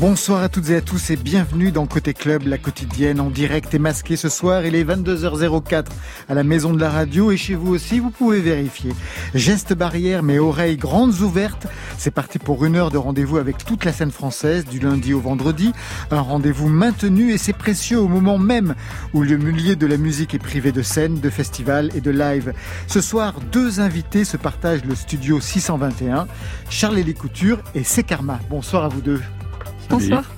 Bonsoir à toutes et à tous et bienvenue dans Côté Club, la quotidienne en direct et masquée ce soir. Il est 22h04 à la maison de la radio et chez vous aussi, vous pouvez vérifier. Geste barrière mais oreilles grandes ouvertes. C'est parti pour une heure de rendez-vous avec toute la scène française du lundi au vendredi. Un rendez-vous maintenu et c'est précieux au moment même où le milieu de la musique est privé de scènes, de festivals et de live. Ce soir, deux invités se partagent le studio 621, Charles-Élie Couture et Sekarma. Bonsoir à vous deux. Bonsoir.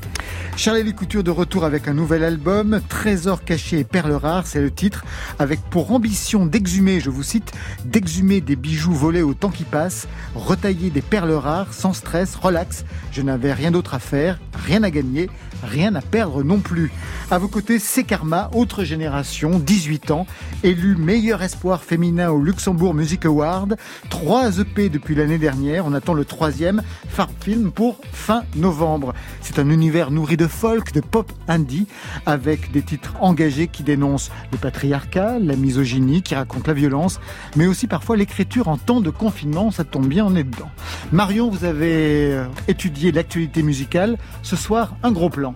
Charlie Couture de retour avec un nouvel album, Trésor caché et perles rares, c'est le titre, avec pour ambition d'exhumer, je vous cite, d'exhumer des bijoux volés au temps qui passe, retailler des perles rares, sans stress, relax, je n'avais rien d'autre à faire, rien à gagner, rien à perdre non plus. À vos côtés, c'est Karma, autre génération, 18 ans, élu meilleur espoir féminin au Luxembourg Music Award, 3 EP depuis l'année dernière, on attend le troisième, Farm Film pour fin novembre. C'est un univers nourri de folk, de pop indie, avec des titres engagés qui dénoncent le patriarcat, la misogynie, qui racontent la violence, mais aussi parfois l'écriture en temps de confinement, ça tombe bien, on est dedans. Marion, vous avez euh, étudié l'actualité musicale, ce soir, un gros plan.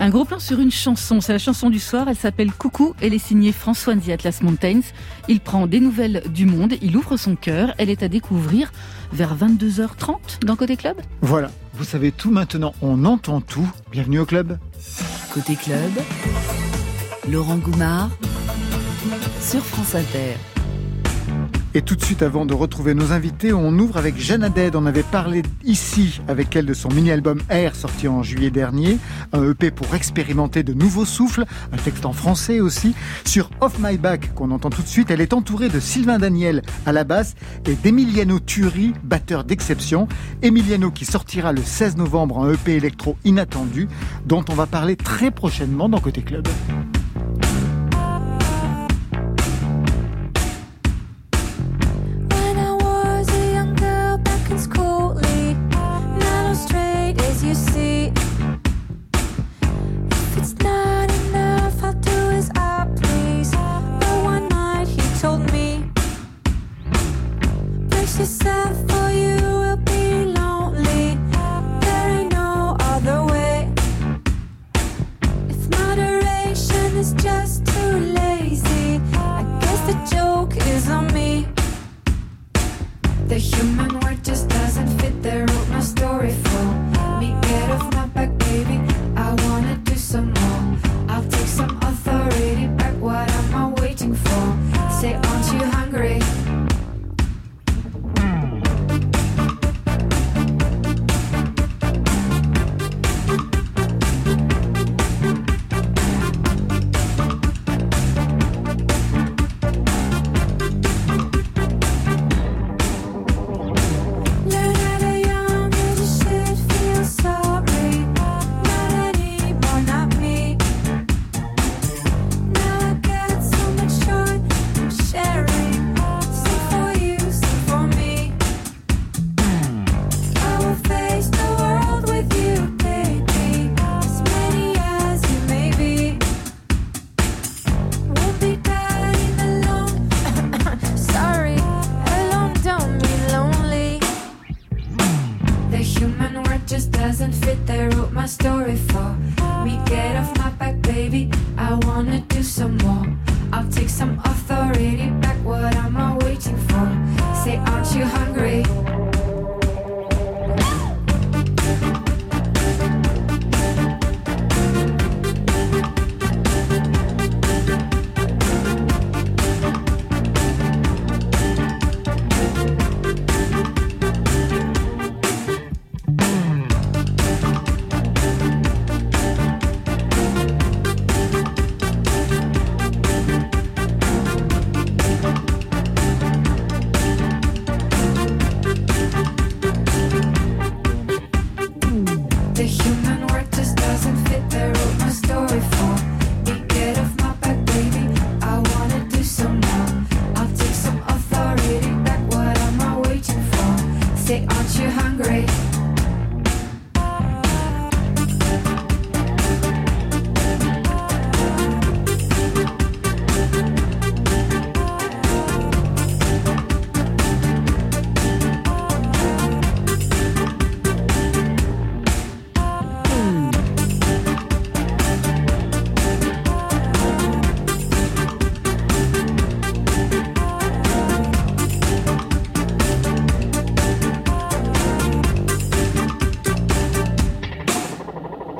Un gros plan sur une chanson, c'est la chanson du soir, elle s'appelle Coucou, elle est signée François Nzi Atlas Mountains. Il prend des nouvelles du monde, il ouvre son cœur, elle est à découvrir vers 22h30 dans Côté Club. Voilà, vous savez tout maintenant, on entend tout. Bienvenue au club. Côté Club, Laurent Goumard sur France Inter. Et tout de suite, avant de retrouver nos invités, on ouvre avec Jeanne Haddad. On avait parlé ici avec elle de son mini-album Air sorti en juillet dernier. Un EP pour expérimenter de nouveaux souffles. Un texte en français aussi. Sur Off My Back, qu'on entend tout de suite, elle est entourée de Sylvain Daniel à la basse et d'Emiliano Turi, batteur d'exception. Emiliano qui sortira le 16 novembre un EP électro inattendu, dont on va parler très prochainement dans Côté Club.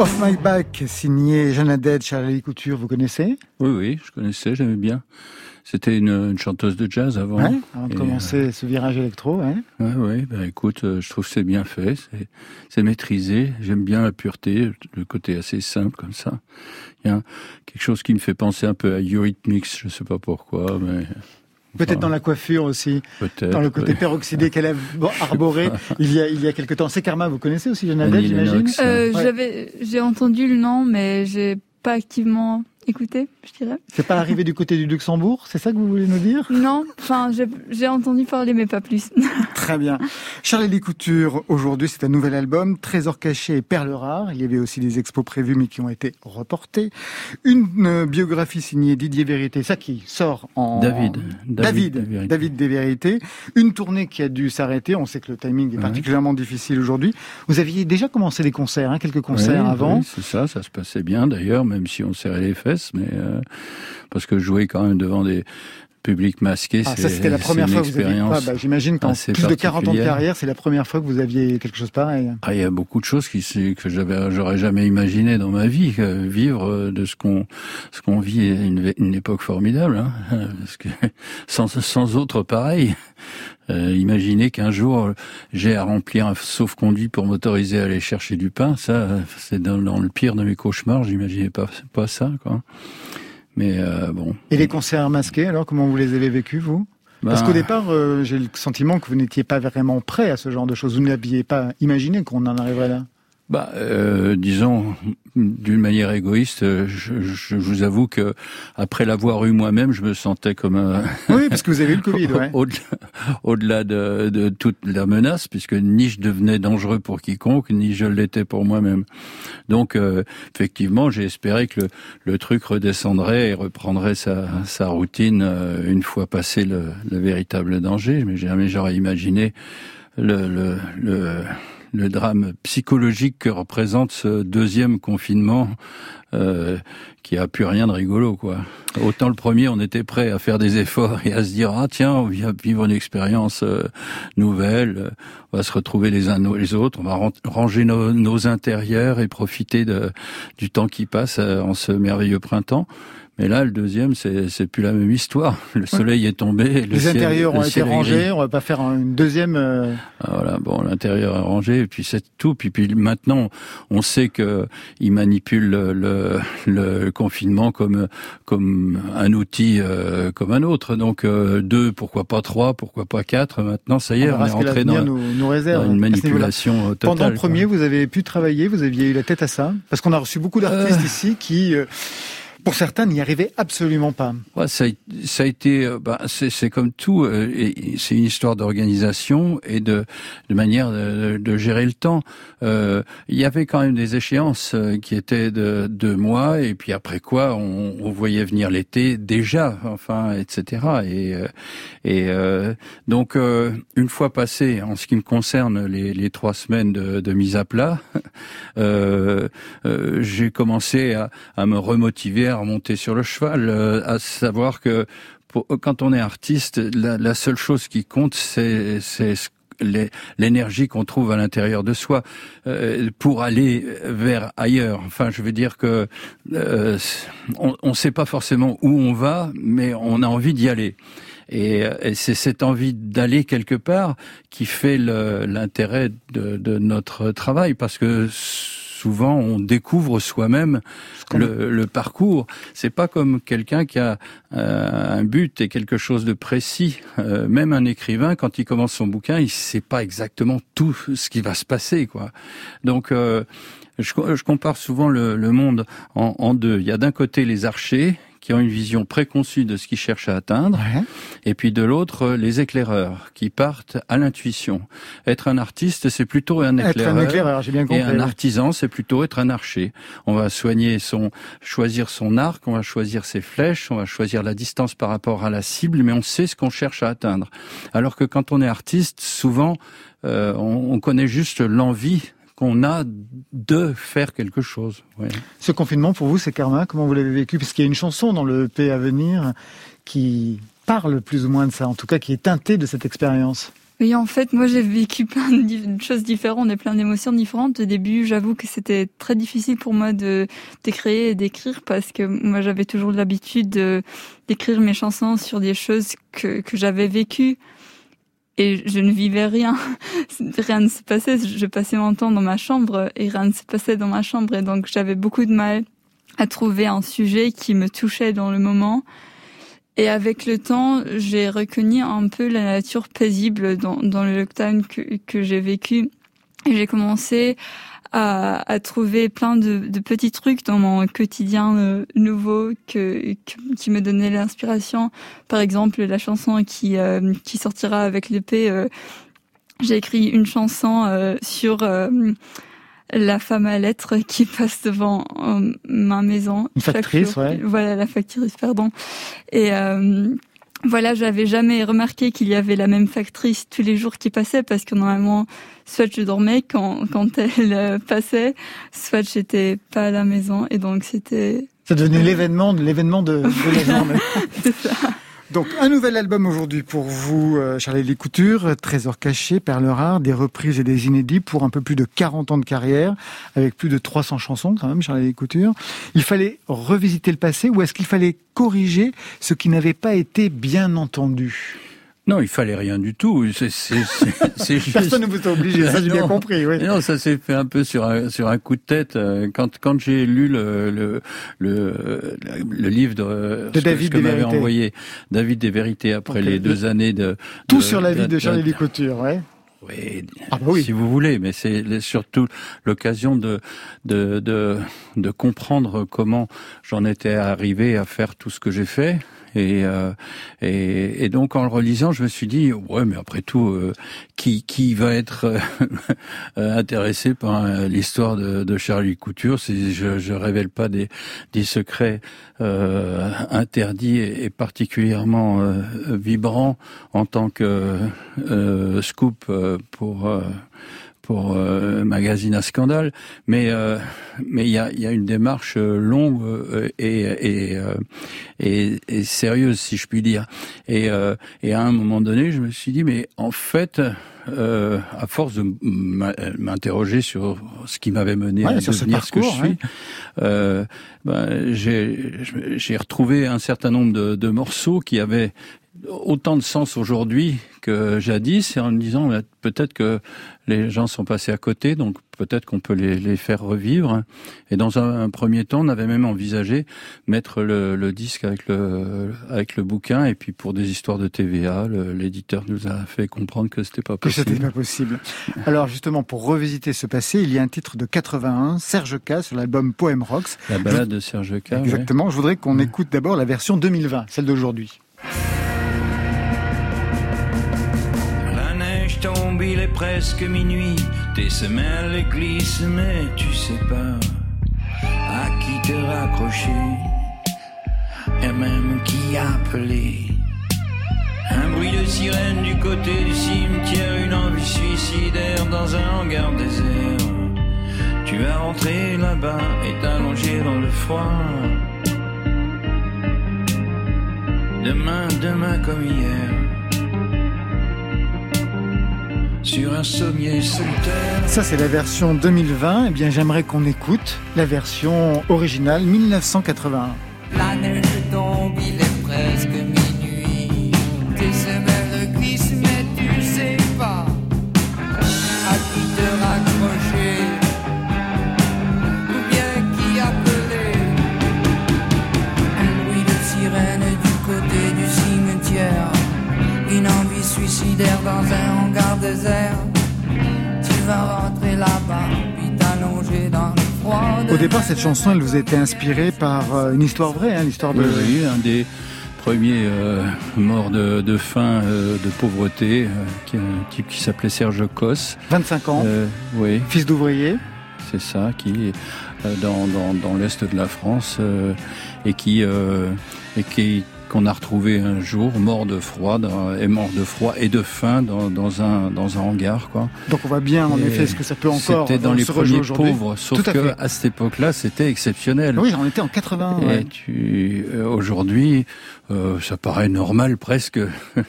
Off My Back, signé Jeanne Adède, Charlie Couture, vous connaissez? Oui, oui, je connaissais, j'aimais bien. C'était une, chanteuse de jazz avant. Ouais, avant de commencer ce virage électro, ouais. Ouais, ouais, ben écoute, euh, je trouve que c'est bien fait, c'est maîtrisé. J'aime bien la pureté, le côté assez simple comme ça. Il y a quelque chose qui me fait penser un peu à Eurythmics, je sais pas pourquoi, mais Peut-être dans la coiffure aussi, dans le côté peroxydé qu'elle a arboré il y a il y a quelque temps. C'est Karma, vous connaissez aussi Jonathan, j'imagine? Euh, J'avais j'ai entendu le nom, mais j'ai pas activement écouté, je dirais. C'est pas arrivé du côté du Luxembourg, c'est ça que vous voulez nous dire? Non, enfin j'ai entendu parler mais pas plus. Très bien. Charlie Couture, aujourd'hui c'est un nouvel album, Trésor caché et perles rares. Il y avait aussi des expos prévues mais qui ont été reportées. Une euh, biographie signée Didier Vérité, ça qui sort en... David. David, David, David des Vérités. Une tournée qui a dû s'arrêter, on sait que le timing est particulièrement difficile aujourd'hui. Vous aviez déjà commencé des concerts, hein, quelques concerts avant. Oui, c'est ça, ça se passait bien d'ailleurs, même si on serrait les fesses, mais euh, parce que jouer quand même devant des publics masqués, ah, ça c'était la première fois que vous aviez bah, J'imagine qu'en plus de 40 ans de carrière, c'est la première fois que vous aviez quelque chose pareil. Ah, il y a beaucoup de choses qui que j'aurais jamais imaginé dans ma vie vivre de ce qu'on ce qu'on vit une, une époque formidable, hein, parce que sans sans autre pareil. Euh, imaginez qu'un jour j'ai à remplir un sauf-conduit pour m'autoriser à aller chercher du pain, ça c'est dans, dans, le pire de mes cauchemars. J'imaginais pas pas ça quoi. Mais euh, bon. Et les concerts masqués, alors comment vous les avez vécus, vous? Parce qu'au départ, euh, j'ai le sentiment que vous n'étiez pas vraiment prêt à ce genre de choses. Vous n'aviez pas imaginé qu'on en arriverait là. Bah, euh, disons, d'une manière égoïste, je, je, vous avoue que après l'avoir eu moi-même, je me sentais comme un... Oui, parce que vous avez eu le Covid, ouais. Au-delà de, de, toute la menace, puisque ni je devenais dangereux pour quiconque, ni je l'étais pour moi-même. Donc, euh, effectivement, j'ai espéré que le, le, truc redescendrait et reprendrait sa, sa routine euh, une fois passé le, le véritable danger. Mais jamais j'aurais imaginé le, le, le le drame psychologique que représente ce deuxième confinement euh, qui a plus rien de rigolo quoi. Autant le premier on était prêt à faire des efforts et à se dire ah tiens on vient vivre une expérience euh, nouvelle, on va se retrouver les uns les autres, on va ranger nos, nos intérieurs et profiter de, du temps qui passe euh, en ce merveilleux printemps. Mais là, le deuxième, c'est plus la même histoire. Le soleil est tombé. Les intérieurs ont été rangés. On va pas faire une deuxième. Euh, ah, voilà, bon, l'intérieur est rangé, et puis c'est tout. Puis, puis maintenant, on sait que ils manipulent le, le, confinement comme comme un outil euh, comme un autre. Donc euh, deux, pourquoi pas trois, pourquoi pas quatre. Maintenant, ça y est, on, est rentré dans, nous, nous réserve une manipulation totale. Pendant le premier, vous avez pu travailler, vous aviez eu la tête à ça, parce qu'on a reçu beaucoup d'artistes ici qui pour certains, n'y arrivaient absolument pas. Ouais, ça, ça a été, euh, bah, c'est comme tout, euh, c'est une histoire d'organisation et de, de manière de, de, gérer le temps. Euh, il y avait quand même des échéances euh, qui étaient de deux mois, et puis après quoi, on, on voyait venir l'été déjà, enfin, etc. Et, et donc, une fois passé, en ce qui me concerne, les, les trois semaines de, de mise à plat, j'ai commencé à, à me remotiver à remonter sur le cheval, euh, à savoir que quand on est artiste, la, seule chose qui compte, c'est l'énergie qu'on trouve à l'intérieur de soi euh, pour aller vers ailleurs. Enfin, je veux dire que euh, on ne sait pas forcément où on va, mais on a envie d'y aller. Et, c'est cette envie d'aller quelque part qui fait l'intérêt de, de, notre travail, parce que souvent on découvre soi-même le, le, parcours. C'est pas comme quelqu'un qui a euh, un but et quelque chose de précis. Euh, même un écrivain, quand il commence son bouquin, il sait pas exactement tout ce qui va se passer, quoi. Donc euh, je, je, compare souvent le, le monde en, en, deux. Il y a d'un côté les archers qui ont une vision préconçue de ce qu'ils cherchent à atteindre, et puis de l'autre, les éclaireurs qui partent à l'intuition. Être un artiste, c'est plutôt un éclaireur, un éclaireur bien compris, et un artisan, c'est plutôt être un archer. On va soigner son, choisir son arc, on va choisir ses flèches, on va choisir la distance par rapport à la cible, mais on sait ce qu'on cherche à atteindre. Alors que quand on est artiste, souvent, euh, on, on connaît juste l'envie qu'on a de faire quelque chose. Ce confinement, pour vous, c'est karma. Comment vous l'avez vécu? Parce qu'il y a une chanson dans le P à venir qui parle plus ou moins de ça, en tout cas qui est teintée de cette expérience. Oui, en fait, moi j'ai vécu plein de choses différentes et plein d'émotions différentes. Au début, j'avoue que c'était très difficile pour moi de d'écrire et d'écrire parce que moi j'avais toujours l'habitude d'écrire mes chansons sur des choses que, que j'avais vécues et je ne vivais rien. rien ne se passait. Je passais mon temps dans ma chambre et rien ne se passait dans ma chambre et donc j'avais beaucoup de mal à trouver un sujet qui me touchait dans le moment. Et avec le temps, j'ai reconnu un peu la nature paisible dans, le lockdown que, que j'ai vécu. Et j'ai commencé à, à, trouver plein de, de, petits trucs dans mon quotidien euh, nouveau que, qui me donnaient l'inspiration. Par exemple, la chanson qui, euh, qui sortira avec l'épée. Euh, j'ai écrit une chanson sur la femme à lettres qui passe devant euh, ma maison. Une factrice, ouais. Voilà, la factrice, pardon. Et euh, voilà, j'avais jamais remarqué qu'il y avait la même factrice tous les jours qui passaient parce que normalement, soit je dormais quand, quand elle euh, passait, soit j'étais pas à la maison et donc c'était... Ça devenait l'événement, l'événement de, de la journée. C'est ça. Donc un nouvel album aujourd'hui pour vous, euh, Charlie Lécouture, Trésor caché, Perle rare, des reprises et des inédits pour un peu plus de 40 ans de carrière, avec plus de 300 chansons quand même, Charlie Lécouture. Il fallait revisiter le passé ou est-ce qu'il fallait corriger ce qui n'avait pas été bien entendu? Non, il fallait rien du tout. C'est, juste... Personne ne vous a obligé, ça j'ai bien compris. Oui. Non, ça s'est fait un peu sur un, sur un coup de tête. Euh, quand, quand j'ai lu le, le, le, le livre de, de David que, que m'avait envoyé David des Vérités après les deux années de... Tout sur la vie de, de Charlie Lécouture, ouais. Oui, ah bah oui, si vous voulez, mais c'est surtout l'occasion de, de, de, de comprendre comment j'en étais arrivé à faire tout ce que j'ai fait, et, euh, et, et, donc en le relisant, je me suis dit ouais, mais après tout, euh, qui qui va être euh, intéressé par l'histoire de, de, Charlie Couture Si je, je révèle pas des, des secrets interdits et, particulièrement vibrants en tant que scoop pour pour euh, magazine à scandale, mais euh, mais il y a, y a une démarche euh, longue euh, et et, et, et sérieuse si je puis dire. Et et à un moment donné, je me suis dit mais en fait. Euh, à force de m'interroger sur ce qui m'avait mené à devenir ce, que je suis, euh, ben, j'ai retrouvé un certain nombre de, de morceaux qui avaient autant de sens aujourd'hui que jadis, et en me disant peut-être que les gens sont passés à côté, donc peut-être qu'on peut les, les, faire revivre. Et dans un, premier temps, on avait même envisagé mettre le, le, disque avec le avec le bouquin, et puis pour des histoires de TVA, l'éditeur nous a fait comprendre que c'était pas possible. Que c'était pas possible. Alors justement, pour revisiter ce passé, il y a un titre de 81, Serge K sur l'album Poem Rocks. La balade de Serge K. Exactement. Je voudrais qu'on écoute d'abord la version 2020, celle d'aujourd'hui. Il est presque minuit. Tes semelles glissent, mais tu sais pas à qui te raccrocher. Et même qui appeler. Un bruit de sirène du côté du cimetière, une envie suicidaire dans un hangar désert. Tu vas rentrer là-bas et t'allonger dans le froid. Demain, demain comme hier sur un sommier solitaire. Ça, c'est la version 2020. Eh bien, j'aimerais qu'on écoute la version originale 1981. La neige tombe, il est presque minuit. Tes semelles glissent, mais tu sais pas à qui te raccrocher. Ou bien qui appeler. Un bruit de sirène du côté du cimetière. Une envie suicidaire dans un Au départ, cette chanson, elle vous a été inspirée par euh, une histoire vraie, hein, l'histoire de. Oui, un des premiers euh, morts de, de faim, euh, de pauvreté, euh, qui, un type qui s'appelait Serge Cos. 25 ans. Euh, oui. Fils d'ouvrier. C'est ça, qui est dans, dans, dans l'est de la France et qui et qui qu'on a retrouvé un jour mort de froid, et mort de froid et de faim dans, dans un dans un hangar, quoi. Donc on voit bien en effet ce que ça peut encore. C'était dans les premiers pauvres, sauf qu'à que à cette époque-là, c'était exceptionnel. Oui, on était en 80. Et tu aujourd'hui, euh, ça paraît normal presque.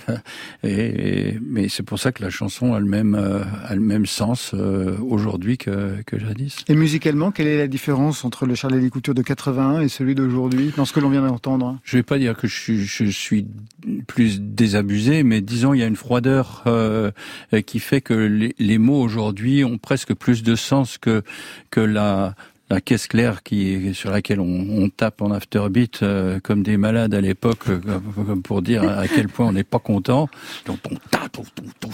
et, mais c'est pour ça que la chanson a le même, euh, a le même sens euh, aujourd'hui que, que jadis. Et musicalement, quelle est la différence entre le Charlie Couture de 81 et celui d'aujourd'hui, dans ce que l'on vient d'entendre? Je vais pas dire que je suis, je suis plus désabusé, mais disons il y a une froideur qui fait que les, mots aujourd'hui ont presque plus de sens que que la la caisse claire qui sur laquelle on, tape en afterbeat euh, comme des malades à l'époque euh, pour dire à quel point on n'est pas content. Donc on tape, on, tape,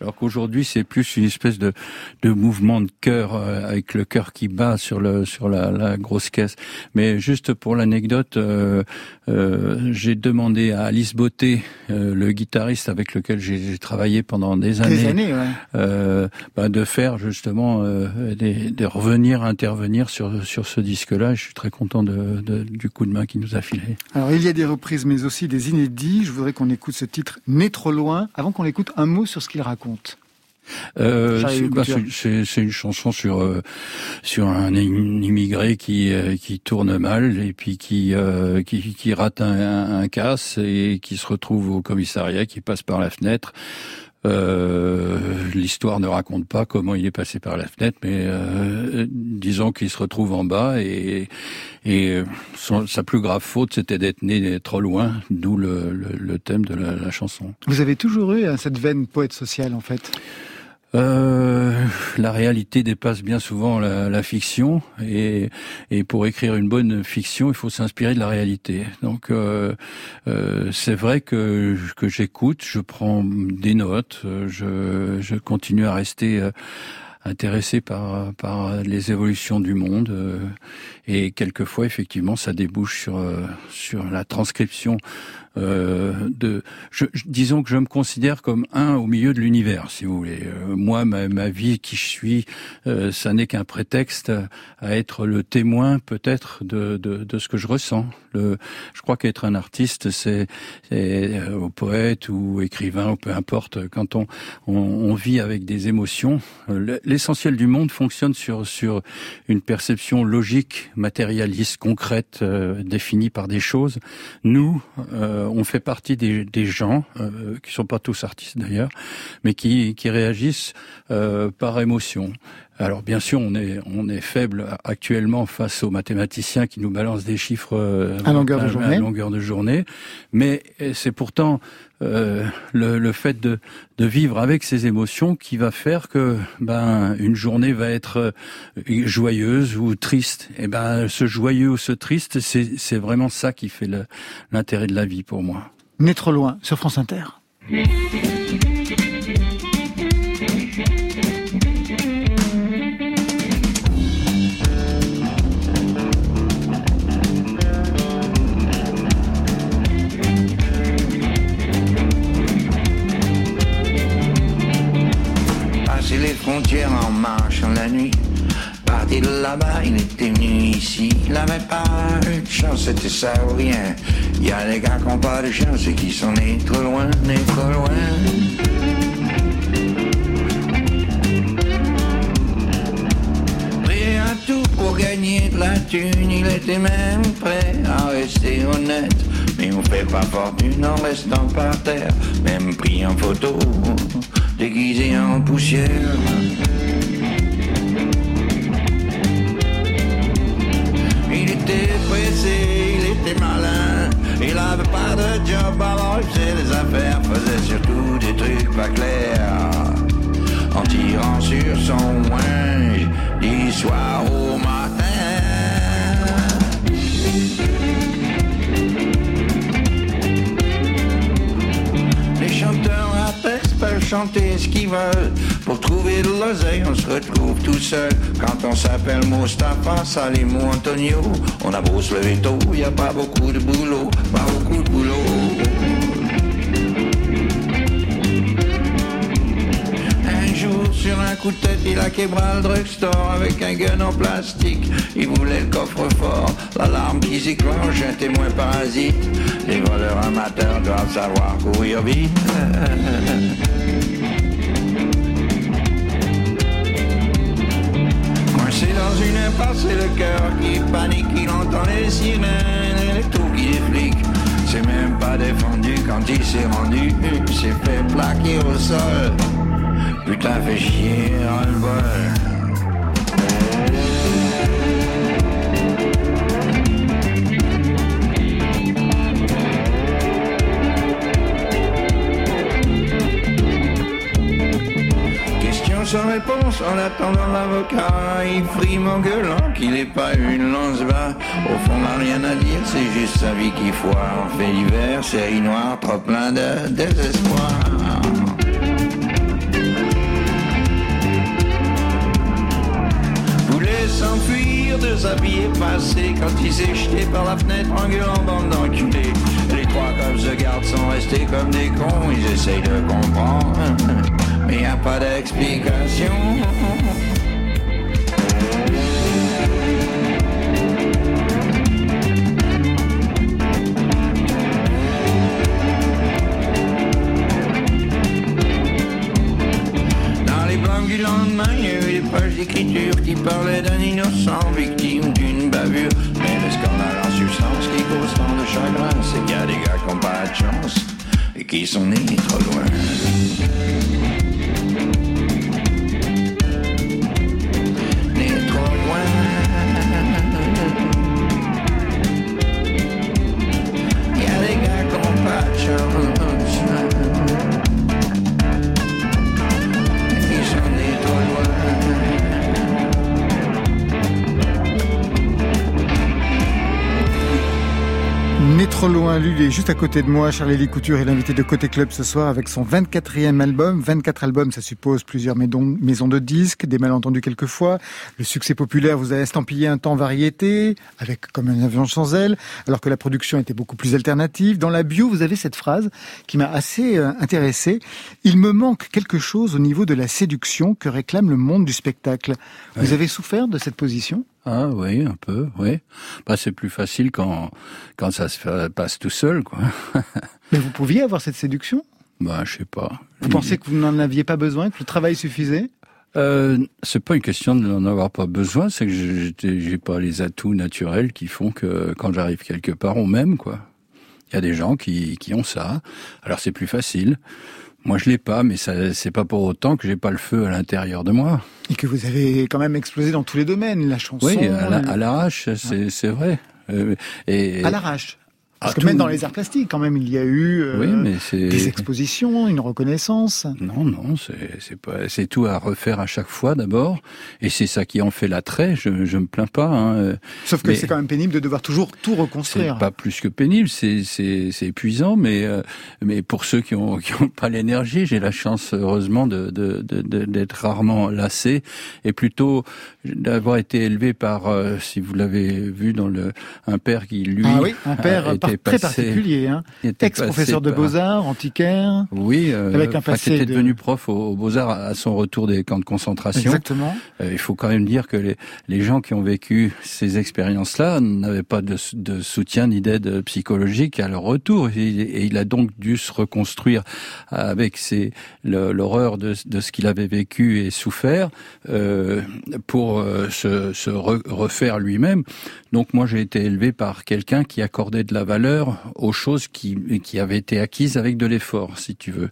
Alors qu'aujourd'hui c'est plus une espèce de, de mouvement de cœur euh, avec le cœur qui bat sur le sur la, la grosse caisse. Mais juste pour l'anecdote, j'ai demandé à Alice Beauté, le guitariste avec lequel j'ai travaillé pendant des années, années bah, de faire justement des, de revenir intervenir sur, sur ce disque-là. Je suis très content de, du coup de main qu'il nous a filé. Alors, il y a des reprises, mais aussi des inédits. Je voudrais qu'on écoute ce titre Né trop loin. Avant qu'on l'écoute, un mot sur ce qu'il raconte. Euh, bah, c'est une chanson sur euh, sur un immigré qui euh, qui tourne mal et puis qui euh, qui, qui, rate un, un, casse et qui se retrouve au commissariat, qui passe par la fenêtre. Euh, l'histoire ne raconte pas comment il est passé par la fenêtre, mais euh, disons qu'il se retrouve en bas et, et sa plus grave faute, c'était d'être né trop loin, d'où le, le, thème de la, la chanson. Vous avez toujours eu hein, cette veine poète sociale, en fait? Euh, la réalité dépasse bien souvent la, fiction et, et, pour écrire une bonne fiction, il faut s'inspirer de la réalité. Donc euh, euh, c'est vrai que, que j'écoute, je prends des notes, je, je continue à rester euh, intéressé par, par les évolutions du monde et quelquefois effectivement ça débouche sur, sur la transcription euh, de, je, disons que je me considère comme un au milieu de l'univers, si vous voulez. Euh, moi, ma, ma, vie, qui je suis, euh, ça n'est qu'un prétexte à être le témoin, peut-être, de, de, de, ce que je ressens. Le, je crois qu'être un artiste, c'est au poète ou écrivain, ou peu importe, quand on, on, on vit avec des émotions, l'essentiel du monde fonctionne sur sur une perception logique, matérialiste, concrète, définie par des choses. Nous, on fait partie des, gens, euh, qui sont pas tous artistes d'ailleurs, mais qui, qui réagissent euh, par émotion. Alors bien sûr, on est on est faible actuellement face aux mathématiciens qui nous balancent des chiffres euh, à longueur de journée. À longueur de journée, mais c'est pourtant le, le, fait de, de vivre avec ces émotions qui va faire que ben une journée va être euh, joyeuse ou triste. Et ben ce joyeux ou ce triste, c'est vraiment ça qui fait l'intérêt de la vie pour moi. Trop loin sur France Inter. En marchant la nuit. Parti de là-bas, il était venu ici. Il avait pas eu de chance, c'était ça ou rien. Y a des gars qui ont pas de chance et qui sont nés trop loin, nés trop loin. Tout pour gagner de la thune, il était même prêt à rester honnête. Mais on fait pas fortune en restant par terre, même pris en photo déguisé en poussière. Il était pressé, il était malin, il avait pas de job, alors il faisait des affaires, faisait surtout des trucs pas clairs. Chanter ce qu'ils veulent. Pour trouver de l'oseille, on se retrouve tout seul. Quand on s'appelle Moustapha, Salim ou Antonio, on a beau se lever tôt, y a pas beaucoup de boulot, pas beaucoup de boulot. Sur un coup de tête, il a québra le drugstore avec un gun en plastique. Il voulait le coffre-fort, l'alarme qui s'éclenche, un témoin parasite. Les voleurs amateurs doivent savoir courir vite. Coincé dans une impasse, c'est le cœur qui panique, il entend les sirènes et les tours qui défliquent. C'est même pas défendu quand il s'est rendu, s'est fait plaquer au sol. Putain, fait chier. Question sans réponse en attendant l'avocat. Il frime en gueulant qu'il n'est pas une lance bas. Au fond, n'a rien à dire, c'est juste sa vie qui foire. Fait l'hiver, série noire, trop plein de désespoir. Vie passée quand il s'est jeté par la fenêtre en gueulant bande d'enculés. Les trois cops de garde sont restés comme des cons, ils essayent de comprendre, mais y a pas d'explication. Pages d'écriture qui parlaient d'un innocent victime d'une bavure. Mais le scandale en substance qui cause tant de chagrin, c'est qu'il y a des gars qui n'ont pas de chance et qui sont nés trop loin. Nés trop loin. Y a des gars qui n'ont pas de chance. Trop loin, lui, il est juste à côté de moi. Charlie Couture est l'invité de Côté Club ce soir avec son 24e album. 24 albums, ça suppose plusieurs maisons de disques, des malentendus quelquefois. Le succès populaire vous a estampillé un temps variété, avec comme un avion sans aile, alors que la production était beaucoup plus alternative. Dans la bio, vous avez cette phrase qui m'a assez euh, intéressé. Il me manque quelque chose au niveau de la séduction que réclame le monde du spectacle. Vous avez souffert de cette position? Ah oui, un peu, oui. Bah, c'est plus facile quand, quand ça se passe tout seul, quoi. Mais vous pouviez avoir cette séduction? Bah, je sais pas. Vous pensez que vous n'en aviez pas besoin, que le travail suffisait? Euh, c'est pas une question de n'en avoir pas besoin, c'est que j'ai pas les atouts naturels qui font que quand j'arrive quelque part, on m'aime, quoi. Il y a des gens qui, qui ont ça. Alors c'est plus facile. Moi, je l'ai pas, mais ça, c'est pas pour autant que j'ai pas le feu à l'intérieur de moi. Et que vous avez quand même explosé dans tous les domaines, la chanson. Oui, à la- à l'arrache, c'est c'est vrai. Euh, et, à l'arrache. Parce Ah, que tout- même dans les arts plastiques, quand même, il y a eu euh, Oui, mais c'est des expositions, une reconnaissance. Non, non, c'est c'est pas, c'est tout à refaire à chaque fois d'abord, et c'est ça qui en fait l'attrait. Je, je me plains pas. Hein. Sauf que c'est quand même pénible de devoir toujours tout C'est reconstruire. pas plus que pénible, c'est c'est c'est épuisant, mais euh, mais pour ceux qui ont qui ont pas l'énergie, j'ai la chance heureusement de d'être rarement lassé et plutôt d'avoir été élevé par, euh, si vous l'avez vu dans le un père qui lui ah oui, un père par- très passé- particulier, hein. ex-professeur de beaux-arts, antiquaire. Oui, euh, Avec un passé qui était de- devenu prof aux, aux Beaux-Arts à son retour des camps de concentration. Exactement. Euh, il faut quand même dire que les, les gens qui ont vécu ces expériences-là n'avaient pas de, de soutien ni d'aide psychologique à leur retour. Et, et il a donc dû se reconstruire avec l'horreur de, de ce qu'il avait vécu et souffert euh, pour se, se re- refaire lui-même. Donc moi j'ai été élevé par quelqu'un qui accordait de la valeur aux choses qui, qui avaient été acquises avec de l'effort, si tu veux.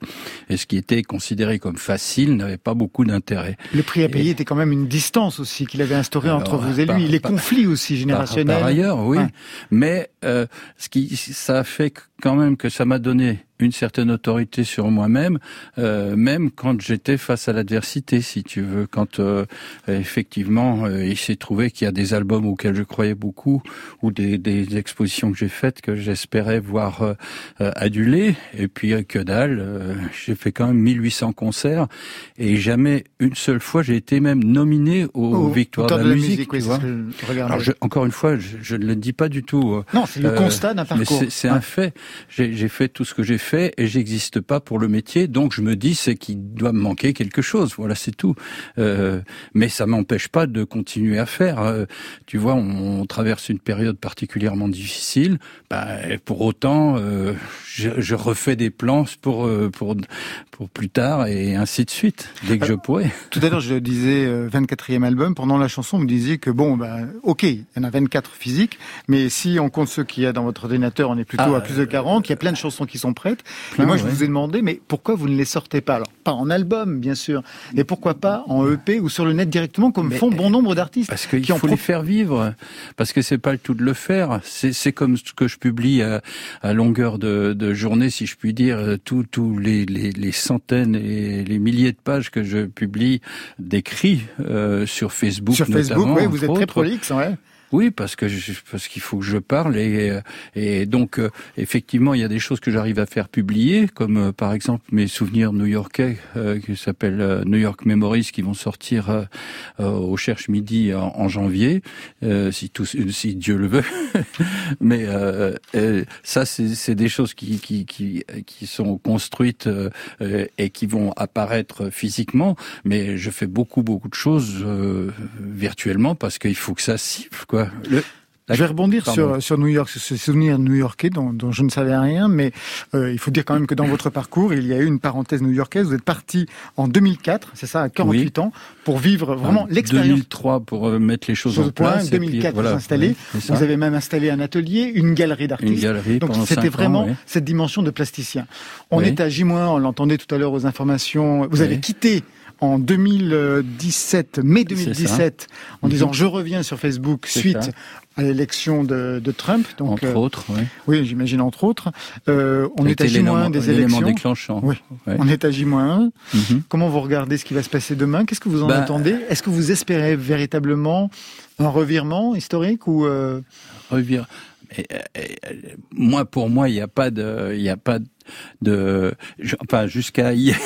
Et ce qui était considéré comme facile n'avait pas beaucoup d'intérêt. Le prix à payer Et- était quand même une distance aussi qu'il avait instaurée Alors, entre vous et par- lui. Les par- conflits aussi générationnels. par ailleurs, oui. Ouais. Mais euh, ce qui, ça a fait quand même que ça m'a donné une certaine autorité sur moi-même, euh, même quand j'étais face à l'adversité, si tu veux. Quand euh, effectivement, euh, il s'est trouvé qu'il y a des albums auxquels je croyais beaucoup, ou des, des expositions que j'ai faites que j'espérais voir euh, euh, adulées, et puis euh, que dalle, euh, j'ai fait quand même 1800 concerts, et jamais une seule fois j'ai été même nominé aux Au- Victoires auteur de la, musique. oui, tu vois. je. Alors je- encore une fois, je, je ne le dis pas du tout. Non, c'est le constat d'un mais parcours. c'est c'est Ouais. un fait. J'ai j'ai fait tout ce que j'ai fait et j'existe pas pour le métier. Donc je me dis c'est qu'il doit me manquer quelque chose. Voilà, c'est tout. Euh, mais ça m'empêche pas de continuer à faire. Euh, tu vois, on, on, traverse une période particulièrement difficile. Bah, pour autant, euh, je, je, refais des plans pour euh, pour pour plus tard et ainsi de suite dès que je pourrai. Tout à l'heure, je disais 24e album. Pendant la chanson, vous disiez que bon, bah, ok, il y en a 24 physiques, mais si on compte ceux qu'il y a dans votre ordinateur, on est plutôt ah, à plus de 40. Il y a plein de chansons qui sont prêtes. Plein, et moi, je vous ai demandé, mais pourquoi vous ne les sortez pas Alors, pas en album, bien sûr, et pourquoi pas en EP ou sur le net directement, comme font bon nombre d'artistes Parce qu'il faut les faire vivre. Parce que c'est pas le tout de le faire. C'est comme ce que je publie à, à longueur de, de, journée, si je puis dire, tous tous les, les, les, centaines et les milliers de pages que je publie d'écrits euh, sur Facebook. Sur Facebook, oui, vous êtes très prolixe, ouais. Oui, parce que je, parce qu'il faut que je parle et, et donc euh, effectivement il y a des choses que j'arrive à faire publier, comme euh, par exemple mes souvenirs new-yorkais euh, qui s'appellent New York Memories, qui vont sortir au Cherche Midi en, janvier, si tout, si Dieu le veut. Mais ça c'est des choses qui, qui qui qui sont construites et qui vont apparaître physiquement, mais je fais beaucoup beaucoup de choses virtuellement parce qu'il faut que ça siffle quoi le, je vais rebondir sur, sur New York, sur ce souvenir new-yorkais dont, dont, je ne savais rien, mais euh, il faut dire quand même que dans votre parcours, il y a eu une parenthèse new-yorkaise. Vous êtes parti en 2004, c'est ça, à 48 ans, pour vivre vraiment l'expérience. 2003 pour euh, mettre les choses en place. 2004 vous installé. vous avez même installé un atelier, une galerie d'artistes. Une galerie. Donc c'était vraiment cette dimension de plasticien. On est à J-, on l'entendait tout à l'heure aux informations. Vous avez quitté en 2017, mai 2017, en disant je reviens sur Facebook suite à l'élection de, de, Trump. Donc, entre euh, autres, oui. Oui, j'imagine entre autres. Euh, on est à J-1 des élections. déclenchant. Oui. On est à J-1. Mhm. Comment vous regardez ce qui va se passer demain? Qu'est-ce que vous en bah, attendez? Est-ce que vous espérez véritablement un revirement historique ou euh... Revire. moi, pour moi, il n'y a pas de, il n'y a pas de de, enfin jusqu'à hier,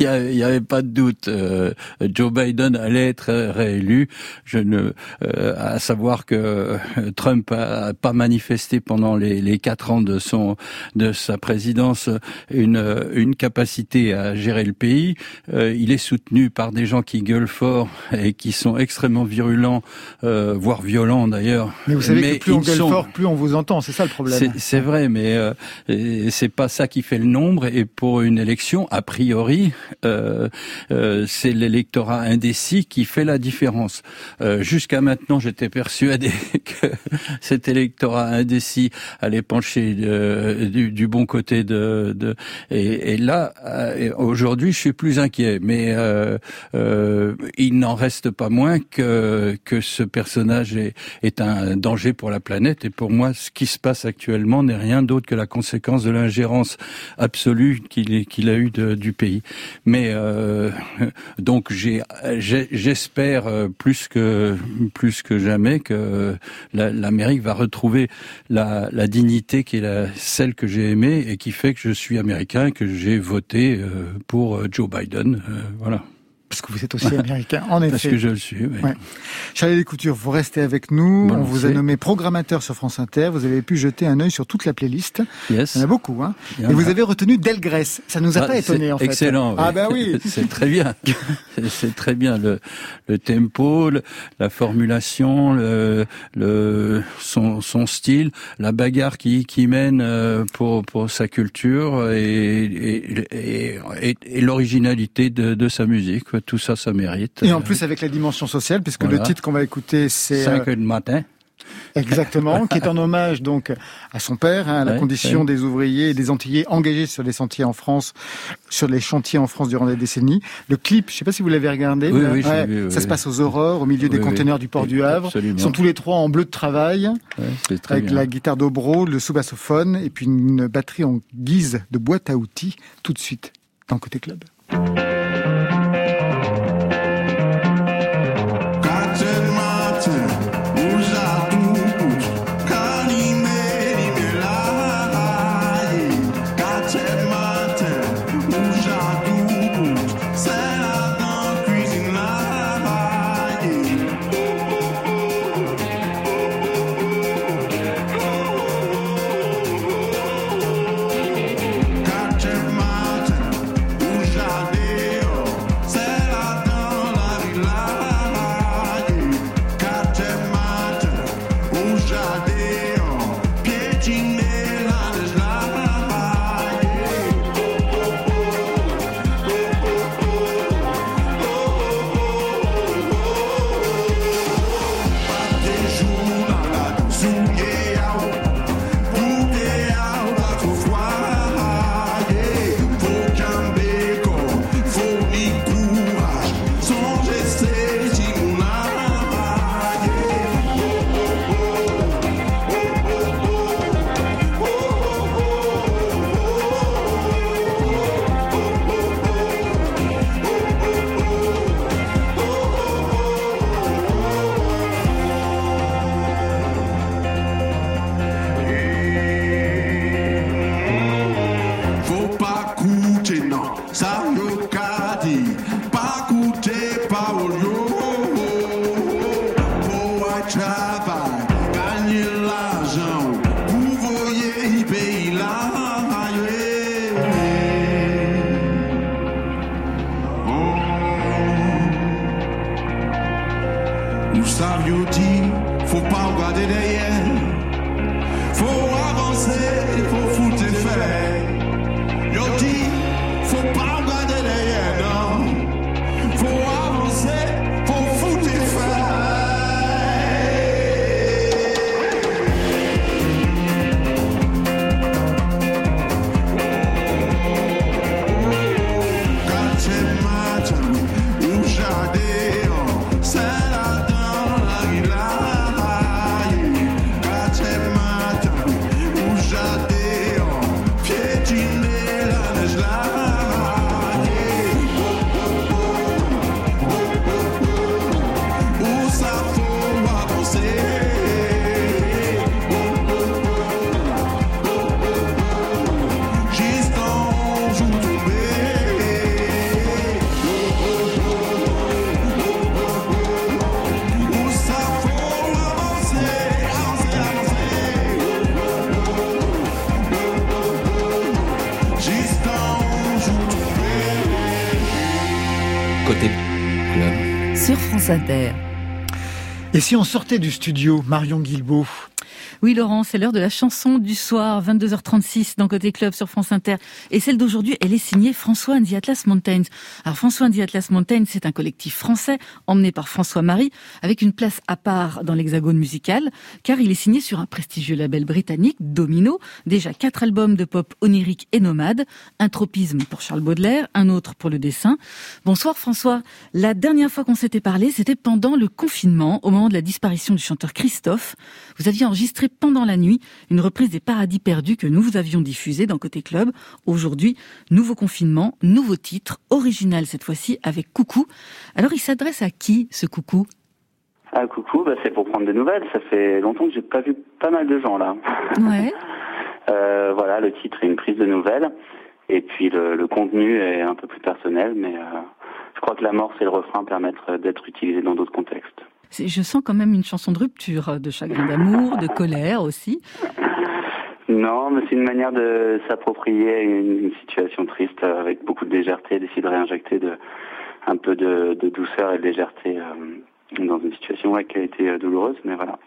il n'y avait pas de doute. Euh, Joe Biden allait être réélu. Je ne, euh, à savoir que euh, Trump a pas manifesté pendant les, les quatre ans de son de sa présidence une une capacité à gérer le pays. il est soutenu par des gens qui gueulent fort et qui sont extrêmement virulents, voire violents d'ailleurs. Mais vous savez que plus on gueule fort, plus on vous entend. C'est ça le problème. C'est vrai, mais c'est pas ça qui fait le nombre. Et pour une élection, a priori, euh, euh, c'est l'électorat indécis qui fait la différence. Euh, Jusqu'à maintenant, j'étais persuadé que cet électorat indécis allait pencher euh, du, bon côté de. de et, là, euh, aujourd'hui, je suis plus inquiet. Mais il n'en reste pas moins que que ce personnage est, est un danger pour la planète. Et pour moi, ce qui se passe actuellement n'est rien d'autre que la conséquence de l'ingérence absolue qu'il a eu de, du pays. Mais euh, donc j'espère euh, plus que jamais que l'Amérique va retrouver la, dignité qui est celle que j'ai aimée et qui fait que je suis américain, que j'ai voté euh, pour Joe Biden. voilà que vous êtes aussi américain, en effet. Parce que je le suis, oui. Ouais. Charlie Descoutures, vous restez avec nous. On vous a nommé programmateur sur France Inter. Vous avez pu jeter un œil sur toute la playlist. Yes. Il y en a beaucoup, hein. Et vous avez retenu Delgrès. Ça nous a ah, pas étonné, en fait. Excellent. Ah, ben oui. C'est très bien. C'est très bien. Le, le tempo, la formulation, le, le, son, son style, la bagarre qui, qui mène euh, pour, pour sa culture et, et, et, et l'originalité de, de sa musique tout ça, ça mérite. Et en plus avec la dimension sociale, puisque le titre qu'on va écouter, c'est... 5 heures du matin. Exactement, qui est en hommage donc à son père, hein, à la condition des ouvriers et des Antillais engagés sur les sentiers en France, sur les chantiers en France durant des décennies. Le clip, je ne sais pas si vous l'avez regardé, oui, oui, vu, ça se passe aux Aurores, au milieu des conteneurs du port du Havre. Absolument. Ils sont tous les trois en bleu de travail, avec la guitare dobro, le sous-bassophone et puis une batterie en guise de boîte à outils. Tout de suite dans Côté Club. On sortait du studio, Marion Guilbault Oui, Laurent, c'est l'heure de la chanson du soir, 22h36 dans Côté Club sur France Inter. Et celle d'aujourd'hui, elle est signée François and the Atlas Mountains. Alors François and the Atlas Mountains, c'est un collectif français emmené par François Marie, avec une place à part dans l'hexagone musical, car il est signé sur un prestigieux label britannique, Domino, déjà quatre albums de pop onirique et nomade, un tropisme pour Charles Baudelaire, un autre pour le dessin. Bonsoir François. La dernière fois qu'on s'était parlé, c'était pendant le confinement, au moment de la disparition du chanteur Christophe. Vous aviez enregistré pendant la nuit une reprise des Paradis perdus que nous vous avions diffusé dans Côté Club. Aujourd'hui, nouveau confinement, nouveau titre, original cette fois-ci avec Coucou. Alors il s'adresse à qui ce Coucou? Ah coucou, bah, c'est pour prendre des nouvelles. Ça fait longtemps que j'ai pas vu pas mal de gens là. Ouais. Euh, voilà, le titre est une prise de nouvelles. Et puis le, le contenu est un peu plus personnel, mais euh, je crois que l'amorce et le refrain permettent d'être utilisés dans d'autres contextes. Je sens quand même une chanson de rupture, de chagrin d'amour, de colère aussi. Non, mais c'est une manière de s'approprier une, situation triste euh, avec beaucoup de légèreté, d'essayer de réinjecter de, un peu de, de douceur et de légèreté euh, dans une situation ouais, qui a été euh, douloureuse, mais voilà.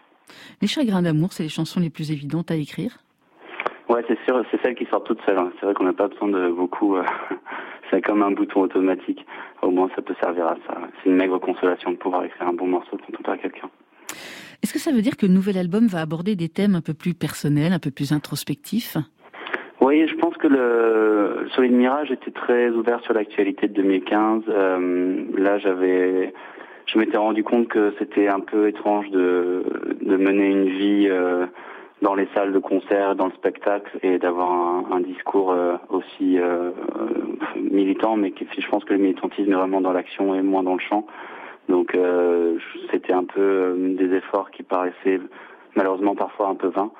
Les chagrins d'amour, c'est les chansons les plus évidentes à écrire? Ouais, c'est sûr, c'est celle qui sort toute seule. hein. C'est vrai qu'on n'a pas besoin de beaucoup. euh, c'est comme un bouton automatique. Au moins, ça peut servir à ça. C'est une maigre consolation de pouvoir écrire un bon morceau quand on perd quelqu'un. Est-ce que ça veut dire que le nouvel album va aborder des thèmes un peu plus personnels, un peu plus introspectifs? Oui, je pense que le Solide Mirage était très ouvert sur l'actualité de 2015. Euh, là, j'avais, je m'étais rendu compte que c'était un peu étrange de, de mener une vie euh, dans les salles de concert, dans le spectacle, et d'avoir un, discours euh, aussi euh, euh, militant, mais qui, je pense que le militantisme est vraiment dans l'action et moins dans le chant. Donc, euh, c'était un peu des efforts qui paraissaient malheureusement parfois un peu vains.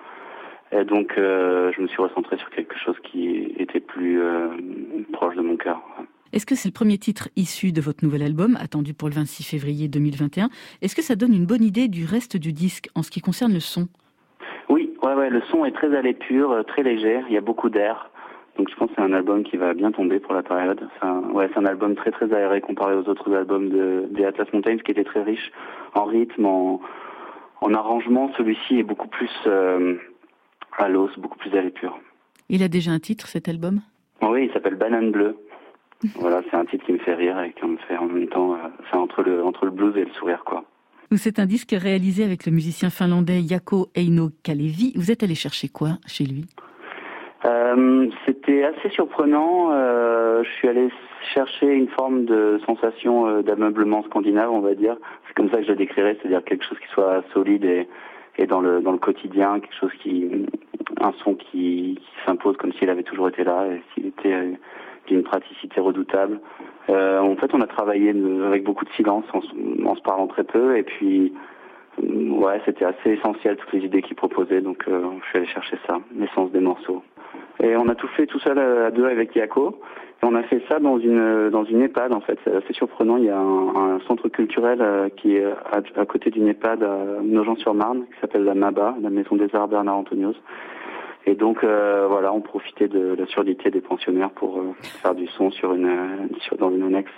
Et donc, je me suis recentré sur quelque chose qui était plus proche de mon cœur. Est-ce que c'est le premier titre issu de votre nouvel album, attendu pour le 26 février 2021 Est-ce que ça donne une bonne idée du reste du disque en ce qui concerne le son? Ouais, le son est très à l'épure, euh, très léger, il y a beaucoup d'air. Donc je pense que c'est un album qui va bien tomber pour la période. C'est un, ouais, c'est un album très très aéré comparé aux autres albums de, des Atlas Mountains qui étaient très riches en rythme, en, en arrangement. Celui-ci est beaucoup plus euh, à l'os, beaucoup plus à l'épure. Il a déjà un titre, cet album? Oui, il s'appelle Banane Bleue. voilà, c'est un titre qui me fait rire et qui me fait en même temps, euh, c'est entre le, entre le blues et le sourire, quoi. C'est un disque réalisé avec le musicien finlandais Jaakko Eino Kalevi. Vous êtes allé chercher quoi chez lui? Euh, C'était assez surprenant. Euh, je suis allé chercher une forme de sensation euh, d'ameublement scandinave, on va dire. C'est comme ça que je le décrirais, c'est-à-dire quelque chose qui soit solide et, et dans le dans le quotidien, quelque chose qui, un son qui, s'impose comme s'il avait toujours été là et s'il était d'une praticité redoutable. Euh, en fait, on a travaillé avec beaucoup de silence, en, se- parlant très peu, et puis euh, ouais, c'était assez essentiel toutes les idées qu'il proposait, donc euh, je suis allé chercher ça, l'essence des morceaux. Et on a tout fait tout seul à, à deux avec Yako. Et on a fait ça dans une dans une EHPAD en fait. C'est surprenant. Il y a un, centre culturel euh, qui est à, à côté d'une EHPAD à Nogent-sur-Marne qui s'appelle la MABA, la Maison des Arts Bernard Antonios. Et donc euh, voilà, on profitait de la surdité des pensionnaires pour euh, faire du son sur une euh, sur dans une annexe.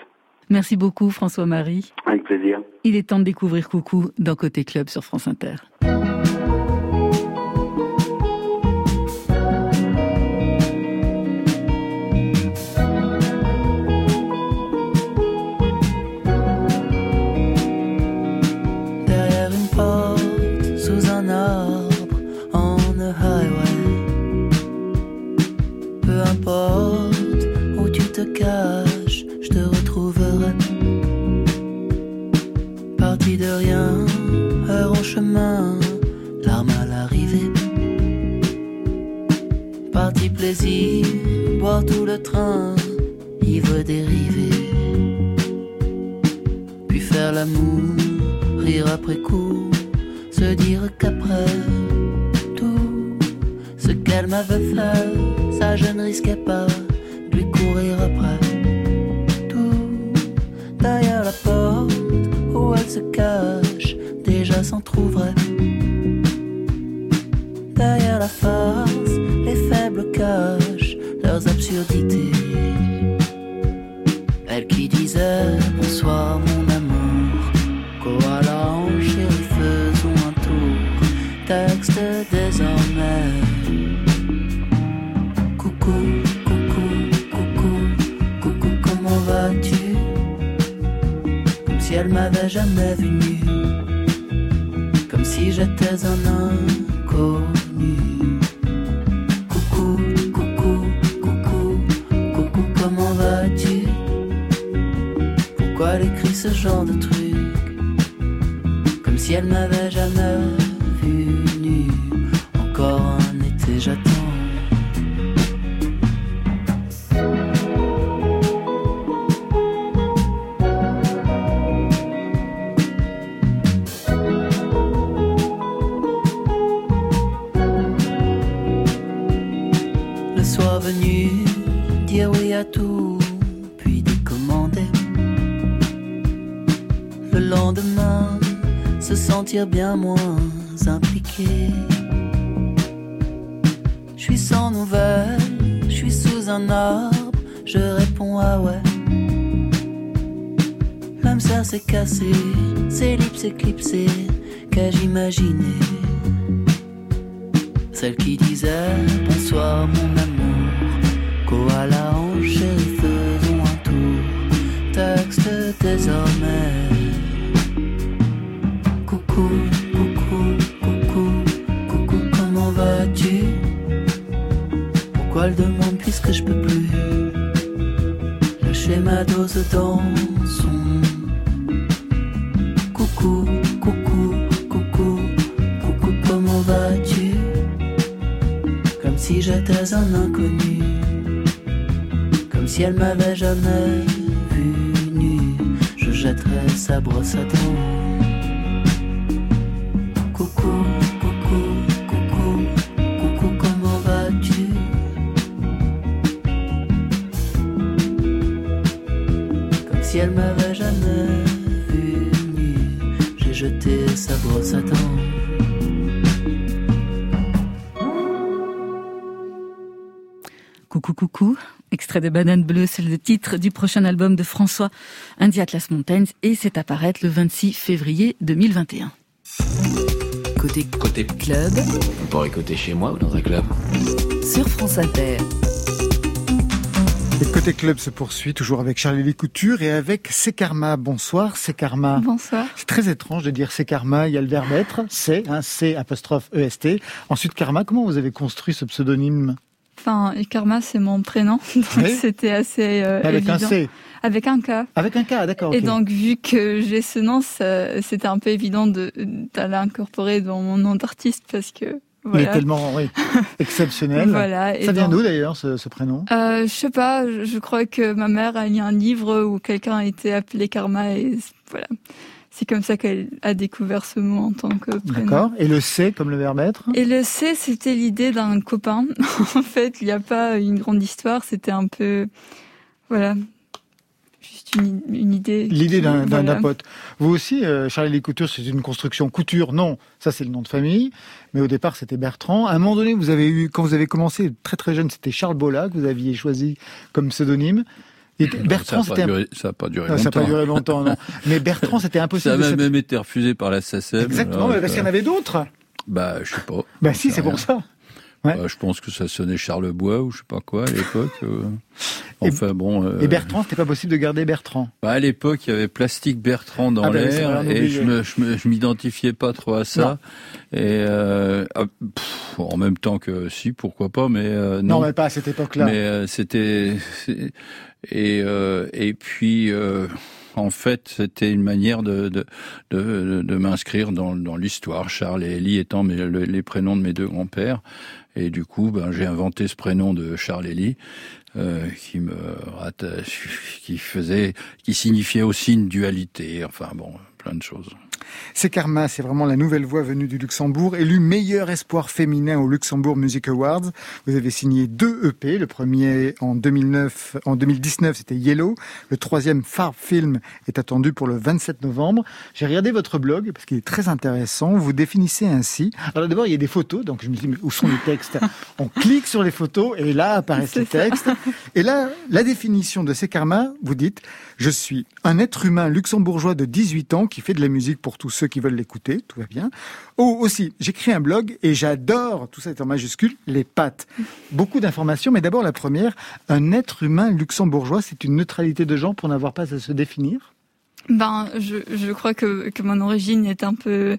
Merci beaucoup François-Marie. Avec plaisir. Il est temps de découvrir Coucou dans Côté Club sur France Inter. boire tout le train, ivre dériver. Puis faire l'amour, rire après coup, se dire qu'après tout, ce qu'elle m'avait fait, ça je ne risquais pas de lui courir après. Tout, derrière la porte où elle se cache, déjà s'en trouverait. Derrière la face absurdités. Elle qui disait Bonsoir mon amour, koala en chérie, faisons un tour. Texte désormais. Coucou, coucou, coucou, coucou, comment vas-tu? Comme si elle m'avait jamais venu, comme si j'étais un homme bien Celle qui disait bonsoir mon amour, koala en faisons un tour, texte désormais. elle demande puisque je peux plus? Lâcher ma dose dans son un inconnu, comme si elle m'avait jamais vu nu, je jetterais sa brosse à dents. Extrait de Banane Bleue, c'est le titre du prochain album de François, Indie Atlas Mountains, et c'est apparaître le 26 février 2021. Côté, côté club. On pourrait écouter chez moi ou dans un club. Sur France Inter. Le côté club se poursuit toujours avec Charlie Couture et avec Sekarma. Bonsoir Sekarma. Bonsoir. C'est très étrange de dire Sekarma. Il y a le verbe être, c'est, hein, C apostrophe EST. Ensuite Karma, comment vous avez construit ce pseudonyme? Enfin, Karma, c'est mon prénom, donc c'était assez euh, Avec un C Avec un K. Avec un K, d'accord. Et donc, vu que j'ai ce nom, c'était un peu évident d'aller incorporer dans mon nom d'artiste parce que voilà. Il est tellement oui, exceptionnel. voilà. Ça vient d'où d'ailleurs ce, ce, prénom? Euh, Je sais pas. Je crois que ma mère a lu un livre où quelqu'un a été appelé Karma et voilà c'est comme ça qu'elle a découvert ce mot en tant que prénom. D'accord. Et le C comme le verbe être? Et le C, c'était l'idée d'un copain. en fait, il n'y a pas une grande histoire. C'était un peu, voilà, juste une, idée. L'idée d'un pote. Vous aussi, euh, Charlie Couture, c'est une construction couture. Non, ça c'est le nom de famille. Mais au départ, c'était Bertrand. À un moment donné, vous avez eu, quand vous avez commencé très très jeune, c'était Charles Bolla que vous aviez choisi comme pseudonyme. Bertrand, ça n'a pas, duré longtemps. Ça n'a pas duré longtemps, non. Mais Bertrand, c'était impossible. Ça a même été refusé par la SACEM. Exactement, parce qu'il y en avait d'autres. Bah, je sais pas. Bah si, c'est pour ça. Ouais. Bah, je pense que ça sonnait Charlebois ou je sais pas quoi à l'époque. Euh. enfin et, bon. Euh... Et Bertrand, c'était pas possible de garder Bertrand. Bah, à l'époque, il y avait Plastique Bertrand dans ah ben, l'air et je me, je m'identifiais pas trop à ça. Non. Et euh, ah, pff, en même temps que si, pourquoi pas, mais euh, non. Non, mais pas à cette époque-là. Mais c'était et et puis en fait, c'était une manière de, de, de, de m'inscrire dans, dans l'histoire. Charles et Elie étant les prénoms de mes deux grands-pères. Et du coup, ben, j'ai inventé ce prénom de Charles Elie. Euh, qui me qui faisait qui signifiait aussi une dualité enfin bon plein de choses c'est Karma, c'est vraiment la nouvelle voix venue du Luxembourg, élu meilleur espoir féminin au Luxembourg Music Awards. Vous avez signé deux EP, le premier en 2009, en 2019 c'était Yellow, le troisième Far Film est attendu pour le 27 novembre. J'ai regardé votre blog parce qu'il est très intéressant. Vous définissez ainsi. Alors d'abord il y a des photos, donc je me dis mais où sont les textes? On clique sur les photos et là apparaissent les textes. Et là, la définition de C'est Karma, vous dites je suis un être humain luxembourgeois de 18 ans qui fait de la musique pour tous ceux qui veulent l'écouter, tout va bien. Oh, aussi, j'écris un blog et j'adore, tout ça est en majuscule, les pattes. Beaucoup d'informations, mais d'abord la première, un être humain luxembourgeois, c'est une neutralité de genre pour n'avoir pas à se définir? Ben, je, je crois que, que mon origine est un peu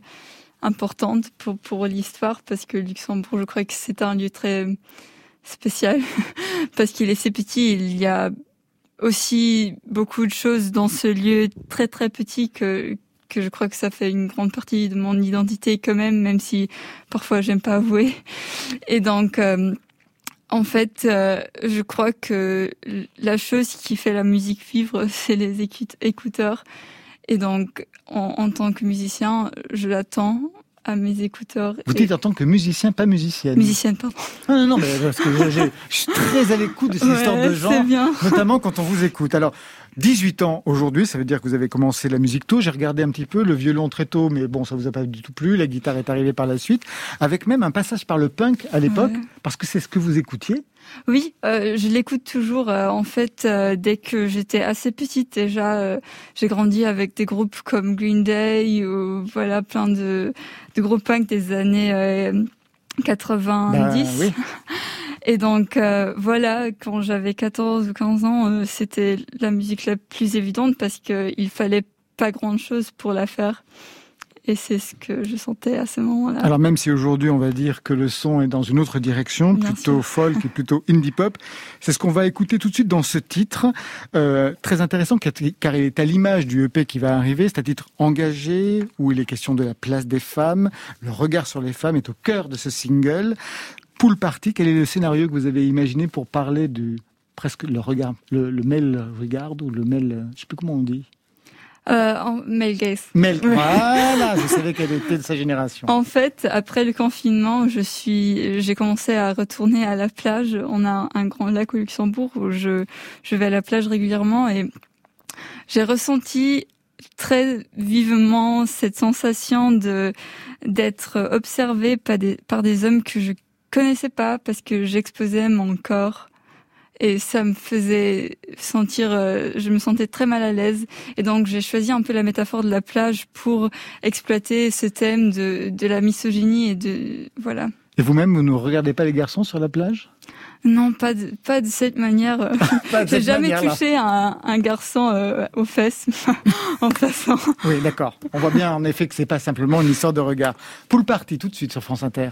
importante pour, pour l'histoire, parce que Luxembourg, je crois que c'est un lieu très spécial, parce qu'il est si petit, il y a aussi beaucoup de choses dans ce lieu très très petit que que je crois que ça fait une grande partie de mon identité quand même, même si parfois j'aime pas avouer. Et donc, euh, en fait, euh, je crois que la chose qui fait la musique vivre, c'est les écouteurs. Et donc, en, en tant que musicien, je l'attends à mes écouteurs. Vous dites en tant que musicien, pas musicienne. Musicienne, pardon. Non, non, non, mais parce que je, suis très à l'écoute de ces histoires de gens, notamment quand on vous écoute. Alors, 18 ans aujourd'hui, ça veut dire que vous avez commencé la musique tôt. J'ai regardé un petit peu le violon très tôt, mais bon, ça vous a pas du tout plu. La guitare est arrivée par la suite, avec même un passage par le punk à l'époque, parce que c'est ce que vous écoutiez. Oui, euh, je l'écoute toujours. Euh, en fait, euh, dès que j'étais assez petite déjà, j'ai grandi avec des groupes comme Green Day ou voilà plein de, de groupes punk des années 90. Bah, oui. Et donc voilà, quand j'avais 14 ou 15 ans, c'était la musique la plus évidente parce qu'il fallait pas grand chose pour la faire. Et c'est ce que je sentais à ce moment-là. Alors même si aujourd'hui on va dire que le son est dans une autre direction, plutôt folk et plutôt indie pop, c'est ce qu'on va écouter tout de suite dans ce titre, euh, très intéressant car il est à l'image du EP qui va arriver. C'est un titre engagé où il est question de la place des femmes. Le regard sur les femmes est au cœur de ce single. Pool Party, quel est le scénario que vous avez imaginé pour parler du presque le regard, le, le mail regard ou le mail, je sais plus comment on dit. Euh, en Mel voilà, je savais qu'elle était de sa génération. En fait, après le confinement, je suis, j'ai commencé à retourner à la plage. On a un grand lac au Luxembourg où je, je vais à la plage régulièrement et j'ai ressenti très vivement cette sensation de d'être observée par des, par des hommes que je connaissais pas parce que j'exposais mon corps et ça me faisait sentir, euh, je me sentais très mal à l'aise et donc j'ai choisi un peu la métaphore de la plage pour exploiter ce thème de, de la misogynie et de voilà. Et vous-même, vous ne regardez pas les garçons sur la plage? Non, pas de, pas de cette manière. J'ai jamais touché un, un, garçon euh, aux fesses en passant. Oui, d'accord. On voit bien en effet que c'est pas simplement une histoire de regard. Poule party tout de suite sur France Inter.